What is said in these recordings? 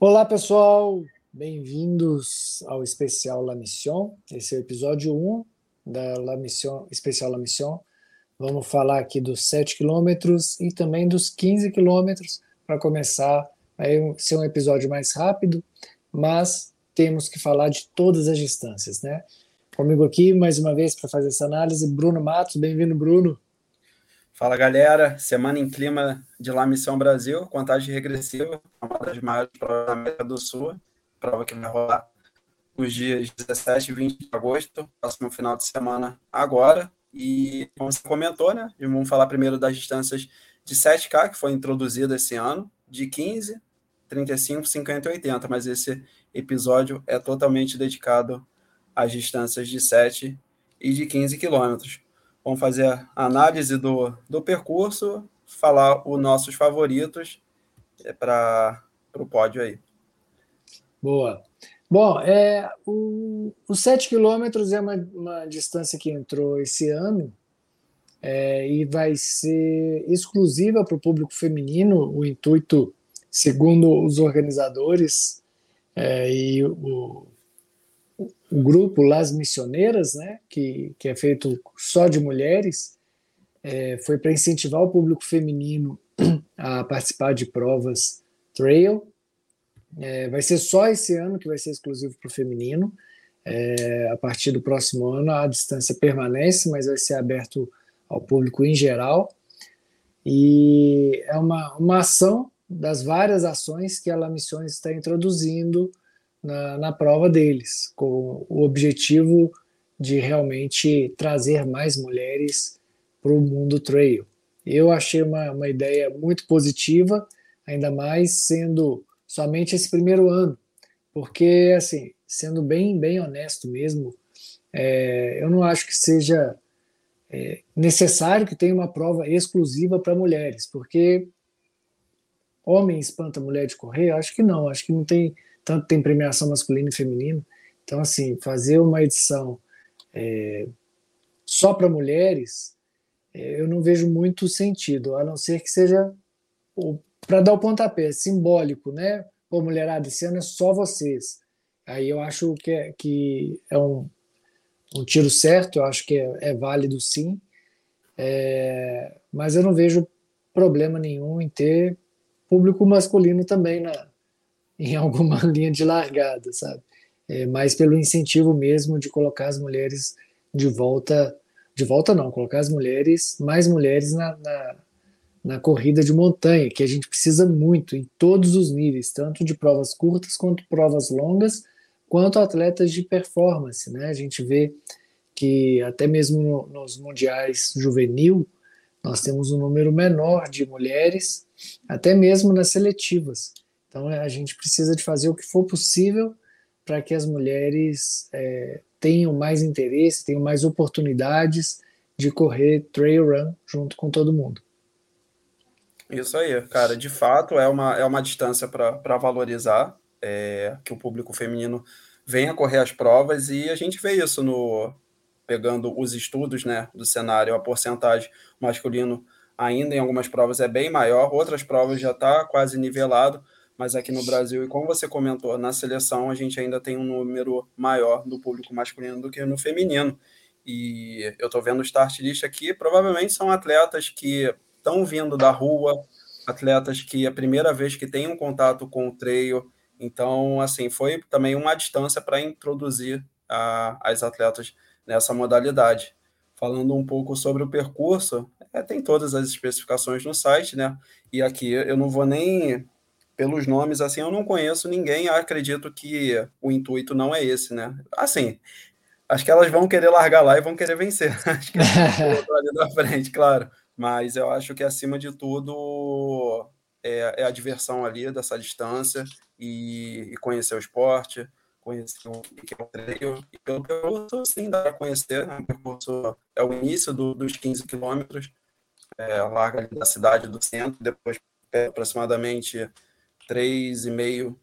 Olá, pessoal! Bem-vindos ao especial La Mission. Esse é o episódio 1 da La Mission, especial La Mission. Vamos falar aqui dos 7 quilômetros e também dos 15 quilômetros para começar. Vai ser um episódio mais rápido, mas temos que falar de todas as distâncias, né? Comigo aqui, mais uma vez, para fazer essa análise, Bruno Matos. Bem-vindo, Bruno. Fala galera, semana em clima de La Missão Brasil, contagem regressiva, uma das maiores provas da América do Sul, prova que vai rolar nos dias 17 e 20 de agosto, próximo final de semana agora. E como você comentou, né? Vamos falar primeiro das distâncias de 7K, que foi introduzida esse ano, de 15, 35, 50 e 80, mas esse episódio é totalmente dedicado às distâncias de 7 e de 15 quilômetros. Vamos fazer a análise do, do percurso, falar os nossos favoritos é, para o pódio aí. Boa. Bom, é, o, os 7 quilômetros é uma, uma distância que entrou esse ano é, e vai ser exclusiva para o público feminino. O intuito, segundo os organizadores é, e o, o grupo Las Missioneiras, né, que, que é feito só de mulheres, é, foi para incentivar o público feminino a participar de provas trail. É, vai ser só esse ano que vai ser exclusivo para o feminino. É, a partir do próximo ano a distância permanece, mas vai ser aberto ao público em geral. E é uma, uma ação das várias ações que a La Missões está introduzindo na, na prova deles, com o objetivo de realmente trazer mais mulheres para o mundo trail. Eu achei uma, uma ideia muito positiva, ainda mais sendo somente esse primeiro ano, porque, assim, sendo bem, bem honesto mesmo, é, eu não acho que seja é, necessário que tenha uma prova exclusiva para mulheres, porque homem espanta mulher de correr? Acho que não, acho que não tem tanto tem premiação masculina e feminina. Então, assim, fazer uma edição é, só para mulheres, é, eu não vejo muito sentido, a não ser que seja para dar o pontapé, simbólico, né? Pô, mulherada, esse ano é só vocês. Aí eu acho que é, que é um, um tiro certo, eu acho que é, é válido sim, é, mas eu não vejo problema nenhum em ter público masculino também na, em alguma linha de largada, sabe? É, mais pelo incentivo mesmo de colocar as mulheres de volta, de volta não, colocar as mulheres, mais mulheres na, na, na corrida de montanha, que a gente precisa muito em todos os níveis, tanto de provas curtas quanto provas longas, quanto atletas de performance, né? A gente vê que até mesmo no, nos mundiais juvenil nós temos um número menor de mulheres, até mesmo nas seletivas. Então a gente precisa de fazer o que for possível para que as mulheres é, tenham mais interesse, tenham mais oportunidades de correr trail run junto com todo mundo. Isso aí, cara. De fato, é uma, é uma distância para valorizar é, que o público feminino venha correr as provas e a gente vê isso no pegando os estudos né, do cenário, a porcentagem masculino ainda em algumas provas é bem maior, outras provas já está quase nivelado, mas aqui no Brasil, e como você comentou, na seleção a gente ainda tem um número maior do público masculino do que no feminino. E eu estou vendo o start list aqui, provavelmente são atletas que estão vindo da rua, atletas que é a primeira vez que têm um contato com o trail. Então, assim, foi também uma distância para introduzir a, as atletas nessa modalidade. Falando um pouco sobre o percurso, é, tem todas as especificações no site, né? E aqui eu não vou nem pelos nomes, assim, eu não conheço ninguém, acredito que o intuito não é esse, né? Assim, acho que elas vão querer largar lá e vão querer vencer. acho que ali na frente, claro. Mas eu acho que, acima de tudo, é, é a diversão ali dessa distância e, e, conhecer o esporte, conhecer o que é o treino. E pelo percurso, sim, dá para conhecer. Né? O percurso é o início do, dos 15 quilômetros, é, larga da cidade do centro, depois é, aproximadamente 3,5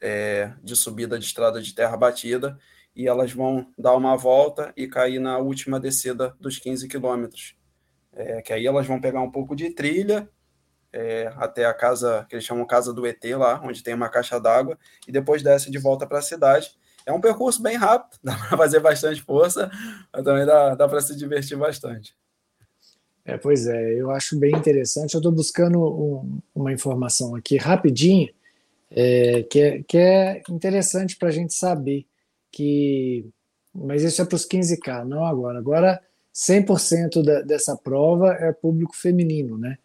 é, de subida de estrada de terra batida, e elas vão dar uma volta e cair na última descida dos 15 quilômetros. É, que aí elas vão pegar um pouco de trilha é, até a casa, que eles chamam Casa do ET lá, onde tem uma caixa d'água, e depois desce de volta para a cidade. É um percurso bem rápido, dá para fazer bastante força, mas também dá, dá para se divertir bastante. É, pois é, eu acho bem interessante. Eu estou buscando um, uma informação aqui rapidinho, é, que, é, que é interessante para a gente saber que. Mas isso é para os 15K, não agora. Agora, 100% da, dessa prova é público feminino, né?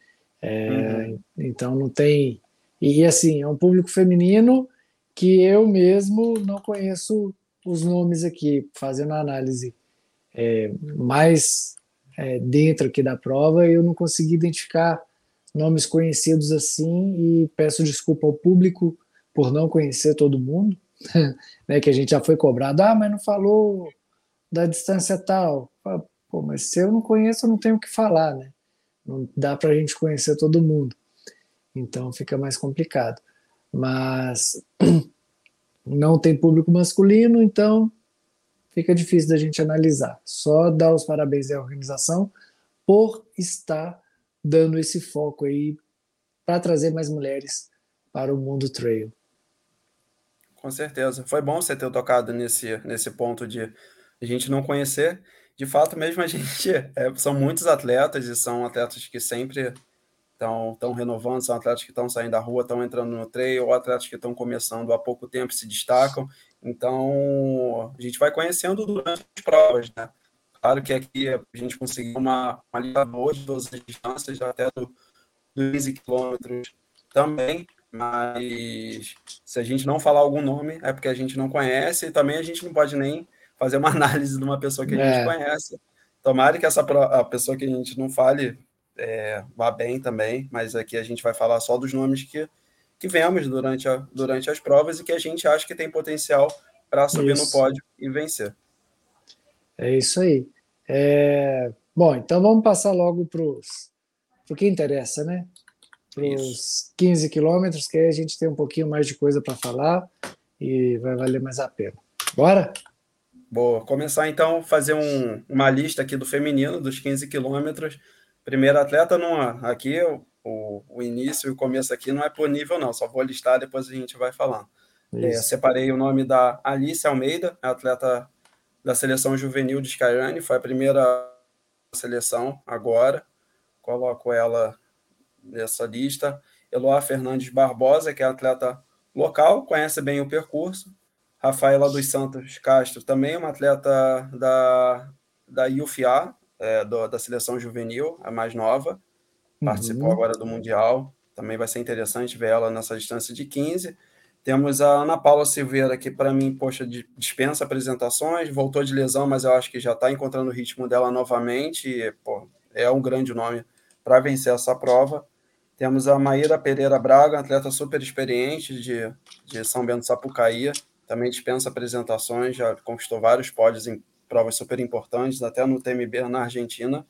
É, uhum. Então não tem. E assim, é um público feminino que eu mesmo não conheço os nomes aqui, fazendo a análise é, mais é, dentro aqui da prova, eu não consegui identificar nomes conhecidos assim e peço desculpa ao público por não conhecer todo mundo, né, que a gente já foi cobrado, ah, mas não falou da distância tal. Pô, mas se eu não conheço, eu não tenho o que falar, né? Não dá para a gente conhecer todo mundo. Então fica mais complicado. Mas não tem público masculino, então fica difícil da gente analisar. Só dar os parabéns à organização por estar dando esse foco aí para trazer mais mulheres para o mundo trail. Com certeza. Foi bom você ter tocado nesse, nesse ponto de a gente não conhecer de fato mesmo a gente é, são muitos atletas e são atletas que sempre estão renovando, são atletas que estão saindo da rua, estão entrando no trail, ou atletas que estão começando há pouco tempo se destacam. Então a gente vai conhecendo durante as provas, né? Claro que aqui a gente conseguiu uma, uma lista boa de todas as distâncias, até do, dos 15 quilômetros também, mas se a gente não falar algum nome é porque a gente não conhece e também a gente não pode nem fazer uma análise de uma pessoa que a gente é. conhece. Tomara que essa a pessoa que a gente não fale é, vá bem também, mas aqui a gente vai falar só dos nomes que, que vemos durante, a, durante as provas e que a gente acha que tem potencial para subir isso. no pódio e vencer. É isso aí. É... Bom, então vamos passar logo para o que interessa, né? Para os 15 quilômetros, que aí a gente tem um pouquinho mais de coisa para falar e vai valer mais a pena. Bora? Boa. Começar então fazer um, uma lista aqui do feminino, dos 15 quilômetros. Primeiro atleta, numa, aqui o, o início e o começo aqui não é por nível, não, só vou listar, depois a gente vai falando. É, separei o nome da Alice Almeida, atleta da seleção juvenil de Skyrunning, foi a primeira seleção agora, coloco ela nessa lista. Eloá Fernandes Barbosa, que é atleta local, conhece bem o percurso, Rafaela dos Santos Castro, também uma atleta da, da UFA, é, do, da seleção juvenil, a mais nova, participou uhum. agora do Mundial, também vai ser interessante ver ela nessa distância de 15. Temos a Ana Paula Silveira, que para mim, poxa, dispensa apresentações, voltou de lesão, mas eu acho que já está encontrando o ritmo dela novamente, e, pô, é um grande nome para vencer essa prova. Temos a Maíra Pereira Braga, atleta super experiente de, de São Bento Sapucaí, também dispensa apresentações, já conquistou vários pódios em provas super importantes, até no TMB na Argentina.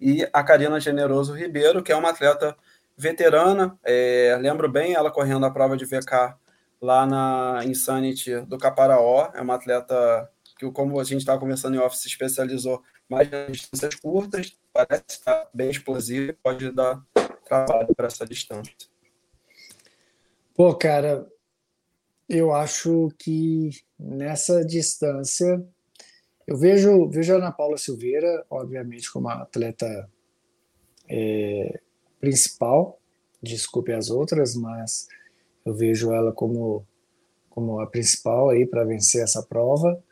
E a Karina Generoso Ribeiro, que é uma atleta veterana, é, lembro bem ela correndo a prova de VK lá na Insanity do Caparaó, é uma atleta que, como a gente estava conversando em off, se especializou mais nas distâncias curtas, parece estar bem explosiva, pode dar trabalho para essa distância. Pô, cara, eu acho que nessa distância eu vejo, vejo a Ana Paula Silveira, obviamente, como a atleta é, principal, desculpe as outras, mas eu vejo ela como, como a principal aí para vencer essa prova,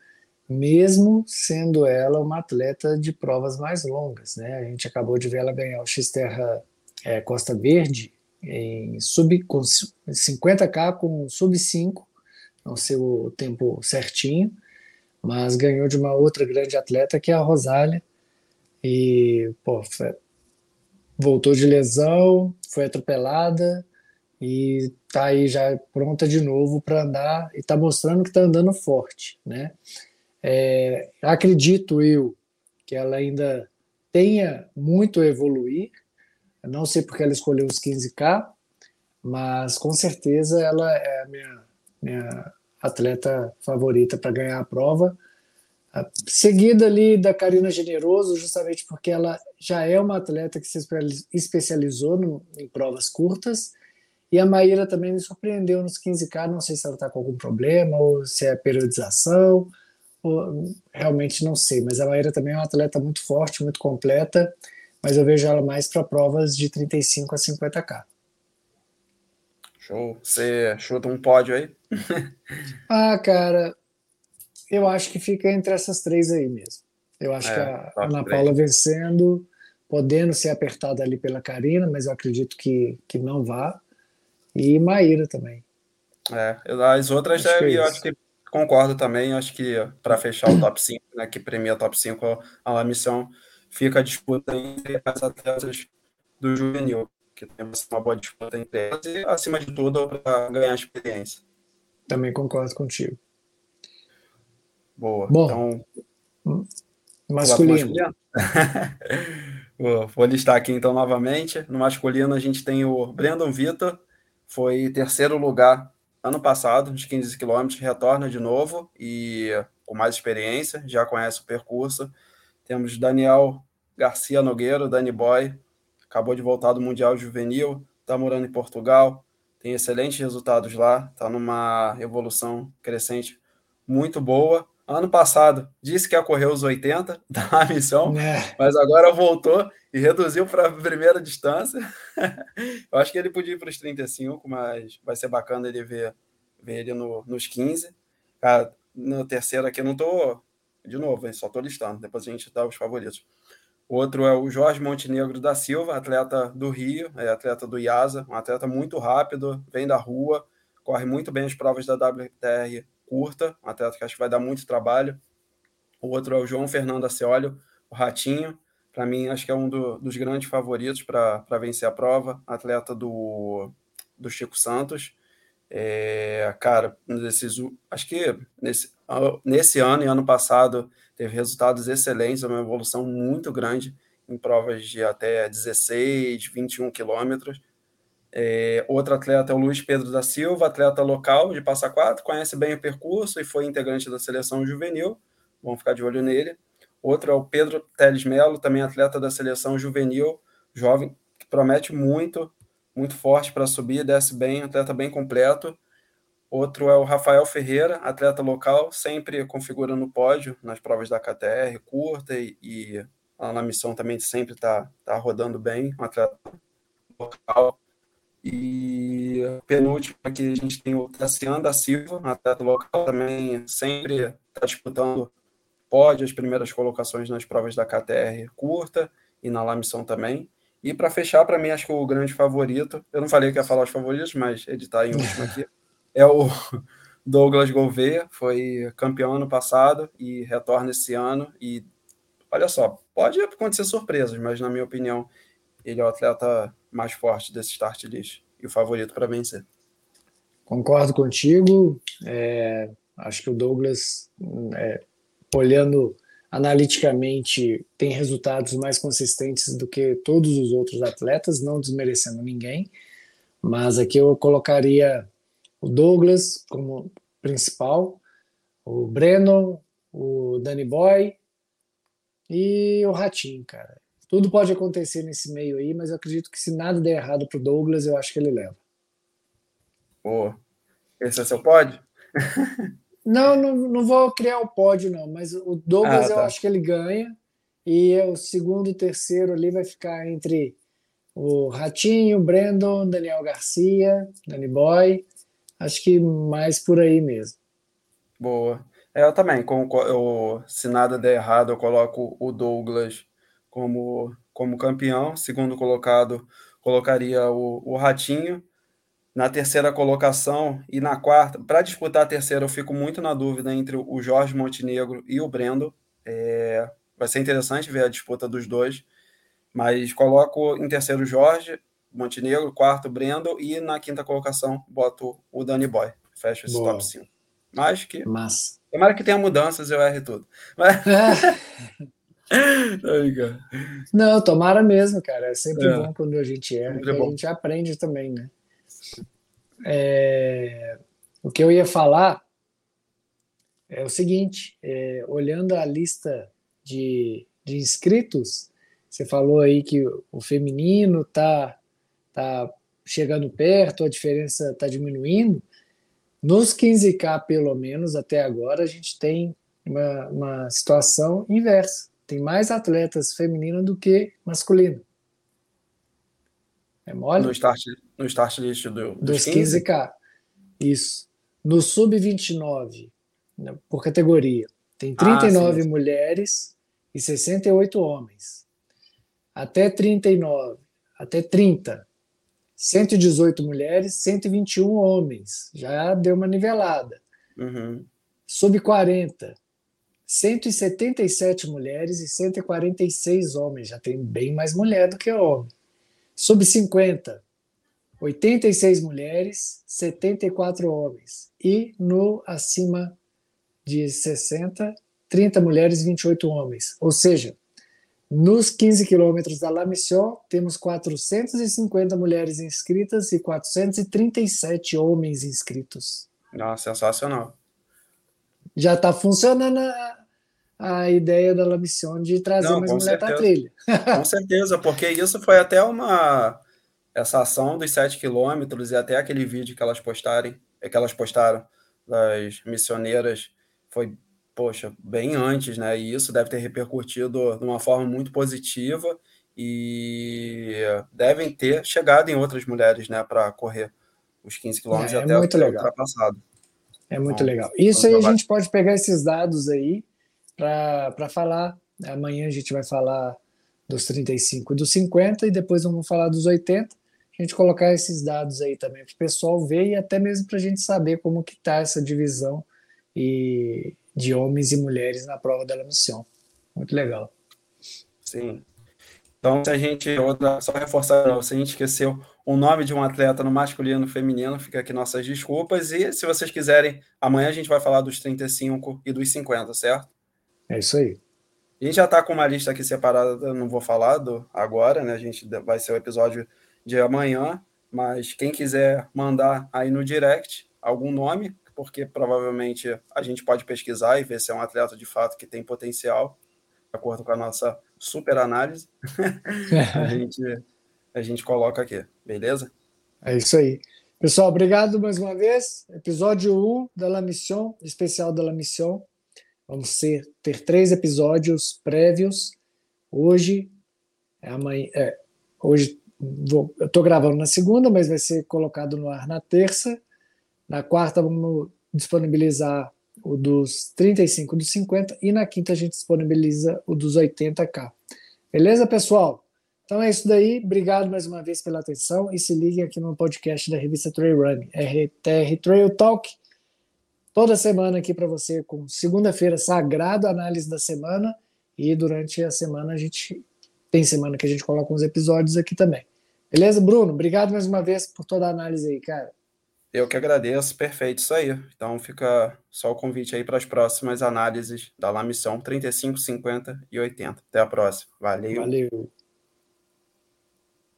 mesmo sendo ela uma atleta de provas mais longas, né? A gente acabou de ver ela ganhar o X-Terra é, Costa Verde em sub com 50k com sub 5 não sei o tempo certinho, mas ganhou de uma outra grande atleta que é a Rosália. E, pô, foi, voltou de lesão, foi atropelada e tá aí já pronta de novo para andar e tá mostrando que tá andando forte, né? É, acredito eu que ela ainda tenha muito a evoluir. Não sei porque ela escolheu os 15K, mas com certeza ela é a minha, minha atleta favorita para ganhar a prova. Seguida ali da Karina Generoso, justamente porque ela já é uma atleta que se especializou no, em provas curtas. E a Maíra também me surpreendeu nos 15K. Não sei se ela está com algum problema ou se é periodização. Ou, realmente não sei. Mas a Maíra também é uma atleta muito forte, muito completa. Mas eu vejo ela mais para provas de 35 a 50K. Show. Você chuta um pódio aí? ah, cara, eu acho que fica entre essas três aí mesmo. Eu acho é, que a Ana Paula vencendo, podendo ser apertada ali pela Karina, mas eu acredito que, que não vá. E Maíra também. É, as outras acho é, eu acho que concordo também. Acho que para fechar o top 5, né, que premia o top 5 a, a missão, fica a disputa entre as atletas do juvenil, que tem uma boa disputa entre elas e, acima de tudo, para ganhar experiência. Também concordo contigo. Boa. Bom, então, masculino. Vou listar aqui então novamente. No masculino a gente tem o Brandon Vitor, foi terceiro lugar ano passado, nos 15 quilômetros, retorna de novo e com mais experiência, já conhece o percurso. Temos Daniel Garcia Nogueiro, Dani Boy, acabou de voltar do Mundial Juvenil, está morando em Portugal, tem excelentes resultados lá, está numa evolução crescente muito boa. Ano passado disse que ia correr os 80 da missão, é. mas agora voltou e reduziu para a primeira distância. Eu acho que ele podia ir para os 35, mas vai ser bacana ele ver, ver ele no, nos 15. Cara, no terceiro aqui eu não estou. De novo, hein, só estou listando, depois a gente dá os favoritos. Outro é o Jorge Montenegro da Silva, atleta do Rio, é atleta do IASA, um atleta muito rápido, vem da rua, corre muito bem as provas da WTR curta, um atleta que acho que vai dar muito trabalho. O outro é o João Fernando Aciolio, o Ratinho. Para mim, acho que é um do, dos grandes favoritos para vencer a prova. Atleta do, do Chico Santos. É, cara, nesses, acho que nesse, nesse ano e ano passado teve resultados excelentes, uma evolução muito grande em provas de até 16, 21 quilômetros. É, outro atleta é o Luiz Pedro da Silva, atleta local de Passa Quatro, conhece bem o percurso e foi integrante da seleção juvenil. Vamos ficar de olho nele. Outro é o Pedro Teles Melo, também atleta da seleção juvenil, jovem, que promete muito, muito forte para subir, desce bem, atleta bem completo. Outro é o Rafael Ferreira, atleta local, sempre configura no pódio nas provas da KTR, curta e, e lá na missão também sempre está tá rodando bem, um atleta local e penúltimo aqui a gente tem o Tassiano da Silva, atleta local, também sempre está disputando pode as primeiras colocações nas provas da KTR curta e na Lamissão também. E para fechar, para mim, acho que o grande favorito, eu não falei que ia falar os favoritos, mas ele está em último aqui, é o Douglas Gouveia, foi campeão ano passado e retorna esse ano. E olha só, pode acontecer surpresas, mas na minha opinião, ele é o atleta mais forte desse start list e o favorito para vencer. Concordo contigo. É, acho que o Douglas, é, olhando analiticamente, tem resultados mais consistentes do que todos os outros atletas, não desmerecendo ninguém. Mas aqui eu colocaria o Douglas como principal, o Breno, o Danny Boy e o Ratinho, cara. Tudo pode acontecer nesse meio aí, mas eu acredito que se nada der errado pro Douglas, eu acho que ele leva. Pô, esse é seu pódio? não, não, não vou criar o pódio, não, mas o Douglas ah, tá. eu acho que ele ganha. E o segundo e terceiro ali vai ficar entre o Ratinho, Brandon, Daniel Garcia, Danny Boy. Acho que mais por aí mesmo. Boa. É, eu também, eu, se nada der errado, eu coloco o Douglas como, como campeão. Segundo colocado, colocaria o, o Ratinho. Na terceira colocação e na quarta, para disputar a terceira, eu fico muito na dúvida entre o Jorge Montenegro e o Brendo. É, vai ser interessante ver a disputa dos dois, mas coloco em terceiro Jorge Montenegro, quarto Brendo e na quinta colocação boto o Danny Boy. Fecho esse Boa. top 5. Mas que. Mas... Tomara que tenha mudanças, eu erre tudo. Mas... Não, tomara mesmo, cara. É sempre é. bom quando a gente erra, que a gente aprende também, né? É... O que eu ia falar é o seguinte: é, olhando a lista de, de inscritos, você falou aí que o feminino está tá chegando perto, a diferença está diminuindo. Nos 15K, pelo menos, até agora, a gente tem uma, uma situação inversa. Tem mais atletas femininas do que masculino. É mole? No start, no start list do, dos, dos 15? k Isso. No sub-29, né, por categoria, tem 39 ah, mulheres e 68 homens. Até 39, até 30, 118 mulheres, 121 homens. Já deu uma nivelada. Uhum. Sub 40, 177 mulheres e 146 homens. Já tem bem mais mulher do que homem. Sub 50, 86 mulheres, 74 homens. E no acima de 60, 30 mulheres e 28 homens. Ou seja, nos 15 quilômetros da La Mission, temos 450 mulheres inscritas e 437 homens inscritos. Nossa, sensacional. Já está funcionando a, a, ideia da La Mission de trazer Não, mais mulher para a trilha. Com certeza, porque isso foi até uma essa ação dos 7 quilômetros e até aquele vídeo que elas postarem, que elas postaram das missioneiras foi, poxa, bem antes, né? E isso deve ter repercutido de uma forma muito positiva e devem ter chegado em outras mulheres, né, para correr os 15 quilômetros é, é até muito legal. ultrapassado. É muito então, legal. Isso aí a gente pode pegar esses dados aí para falar. Amanhã a gente vai falar dos 35 e dos 50 e depois vamos falar dos 80 a gente colocar esses dados aí também para o pessoal ver e até mesmo para a gente saber como que está essa divisão e de homens e mulheres na prova da missão. Muito legal. Sim. Então, se a gente, só reforçar, se a gente esqueceu o nome de um atleta no masculino e no feminino, fica aqui nossas desculpas. E se vocês quiserem, amanhã a gente vai falar dos 35 e dos 50, certo? É isso aí. A gente já está com uma lista aqui separada, não vou falar do agora, né? A gente vai ser o episódio de amanhã, mas quem quiser mandar aí no direct algum nome, porque provavelmente a gente pode pesquisar e ver se é um atleta de fato que tem potencial, de acordo com a nossa super análise, a, gente, a gente coloca aqui, beleza? É isso aí. Pessoal, obrigado mais uma vez. Episódio 1 da La Mission, especial da La Mission. Vamos ser, ter três episódios prévios. Hoje, é amanhã, é, hoje vou, eu estou gravando na segunda, mas vai ser colocado no ar na terça. Na quarta, vamos disponibilizar o dos 35 dos 50 e na quinta a gente disponibiliza o dos 80k. Beleza, pessoal? Então é isso daí. Obrigado mais uma vez pela atenção e se liguem aqui no podcast da revista Trail Run, RTR Trail Talk. Toda semana aqui para você com segunda-feira sagrado análise da semana e durante a semana a gente tem semana que a gente coloca uns episódios aqui também. Beleza, Bruno? Obrigado mais uma vez por toda a análise aí, cara. Eu que agradeço, perfeito, isso aí. Então fica só o convite aí para as próximas análises da La Missão 35, 50 e 80. Até a próxima. Valeu. Valeu.